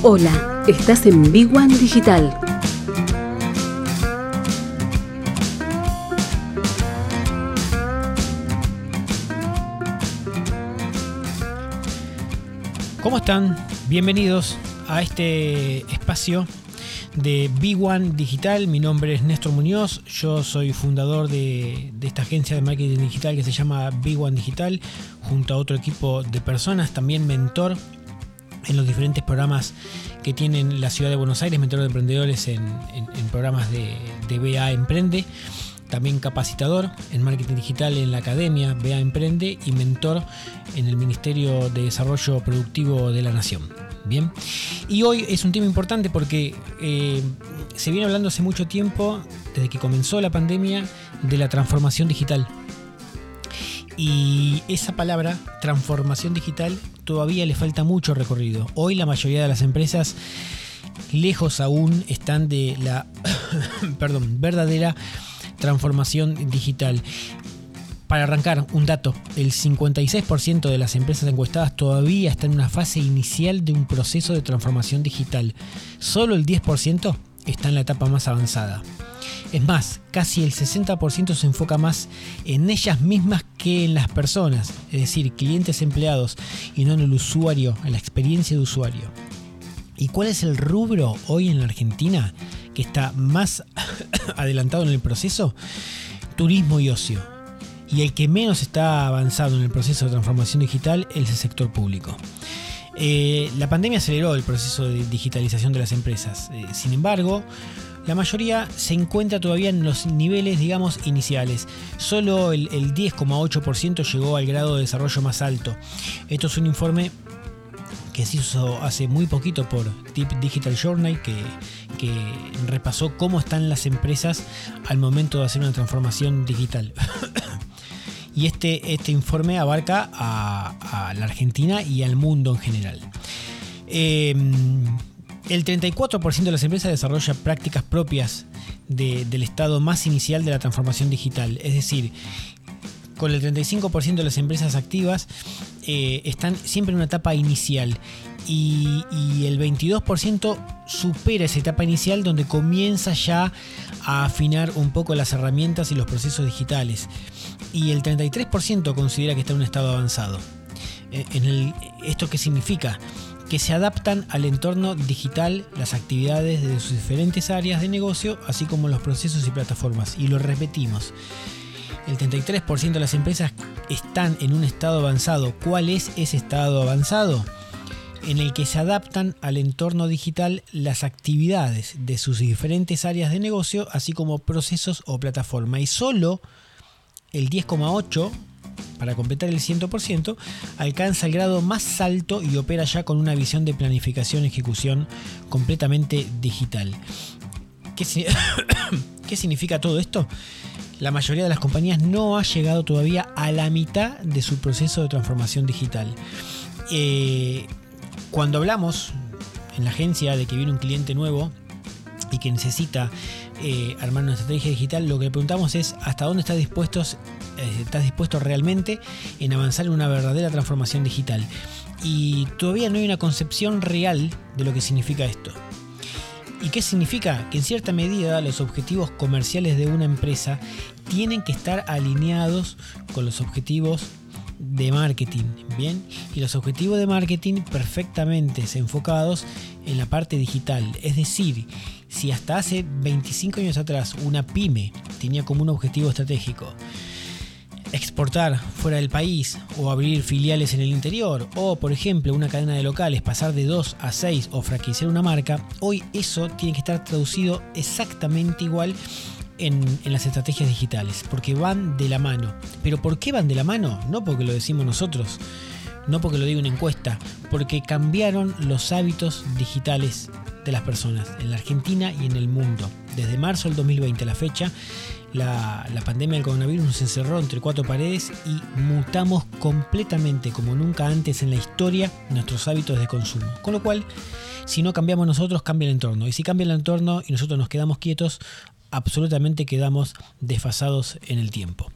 Hola, estás en Big One Digital. ¿Cómo están? Bienvenidos a este espacio de Big One Digital. Mi nombre es Néstor Muñoz, yo soy fundador de, de, esta agencia de marketing digital que se llama Big One Digital, junto a otro equipo de personas, también mentor en los diferentes programas que tienen la ciudad de Buenos Aires, mentor de emprendedores en, programas de, de BA Emprende también capacitador en marketing digital en la academia BA Emprende y mentor en el Ministerio de Desarrollo Productivo de la Nación. Bien, y hoy es un tema importante porque eh, se viene hablando hace mucho tiempo, desde que comenzó la pandemia, de la transformación digital. Y esa palabra, transformación digital, todavía le falta mucho recorrido. Hoy la mayoría de las empresas lejos aún están de la perdón, verdadera transformación digital. Para arrancar, un dato, el 56% de las empresas encuestadas todavía está en una fase inicial de un proceso de transformación digital. Solo el 10% está en la etapa más avanzada. Es más, casi el 60% se enfoca más en ellas mismas que en las personas, es decir, clientes empleados y no en el usuario, en la experiencia de usuario. ¿Y cuál es el rubro hoy en la Argentina que está más adelantado en el proceso? Turismo y ocio. Y el que menos está avanzado en el proceso de transformación digital es el sector público. Eh, la pandemia aceleró el proceso de digitalización de las empresas. Eh, sin embargo, la mayoría se encuentra todavía en los niveles, digamos, iniciales. Solo el, el 10,8% llegó al grado de desarrollo más alto. Esto es un informe que se hizo hace muy poquito por Tip Digital Journal, que, repasó cómo están las empresas al momento de hacer una transformación digital. y este, este informe abarca a, la Argentina y al mundo en general. Eh, el 34% de las empresas desarrolla prácticas propias de, del estado más inicial de la transformación digital, es decir, con el 35% de las empresas activas eh, están siempre en una etapa inicial y, el 22% supera esa etapa inicial donde comienza ya a afinar un poco las herramientas y los procesos digitales y el 33% considera que está en un estado avanzado. Eh, en ¿Esto qué significa? Que se adaptan al entorno digital las actividades de sus diferentes áreas de negocio, así como los procesos y plataformas. Y lo repetimos, el 33% de las empresas están en un estado avanzado. ¿Cuál es ese estado avanzado? En el que se adaptan al entorno digital las actividades de sus diferentes áreas de negocio, así como procesos o plataforma. Y solo el 10,8% para completar el 100%, alcanza el grado más alto y opera ya con una visión de planificación y ejecución completamente digital. ¿Qué, ¿Qué, significa todo esto? La mayoría de las compañías no ha llegado todavía a la mitad de su proceso de transformación digital. Eh, cuando hablamos en la agencia de que viene un cliente nuevo y que necesita eh, armar una estrategia digital, lo que le preguntamos es hasta dónde está dispuestos estás dispuesto realmente en avanzar en una verdadera transformación digital. Y todavía no hay una concepción real de lo que significa esto. ¿Y qué significa? Que en cierta medida los objetivos comerciales de una empresa tienen que estar alineados con los objetivos de marketing, ¿bien? Y los objetivos de marketing perfectamente enfocados en la parte digital. Es decir, si hasta hace 25 años atrás una pyme tenía como un objetivo estratégico exportar fuera del país o abrir filiales en el interior o por ejemplo una cadena de locales pasar de 2 a 6 o franquiciar una marca, hoy eso tiene que estar traducido exactamente igual en, en, las estrategias digitales, porque van de la mano. ¿Pero por qué van de la mano? No porque lo decimos nosotros, no porque lo diga una encuesta, porque cambiaron los hábitos digitales de las personas en la Argentina y en el mundo. Desde marzo del 2020 a la fecha, la, la, pandemia del coronavirus nos encerró entre cuatro paredes y mutamos completamente como nunca antes en la historia nuestros hábitos de consumo. Con lo cual, si no cambiamos nosotros, cambia el entorno. Y si cambia el entorno y nosotros nos quedamos quietos, absolutamente quedamos desfasados en el tiempo.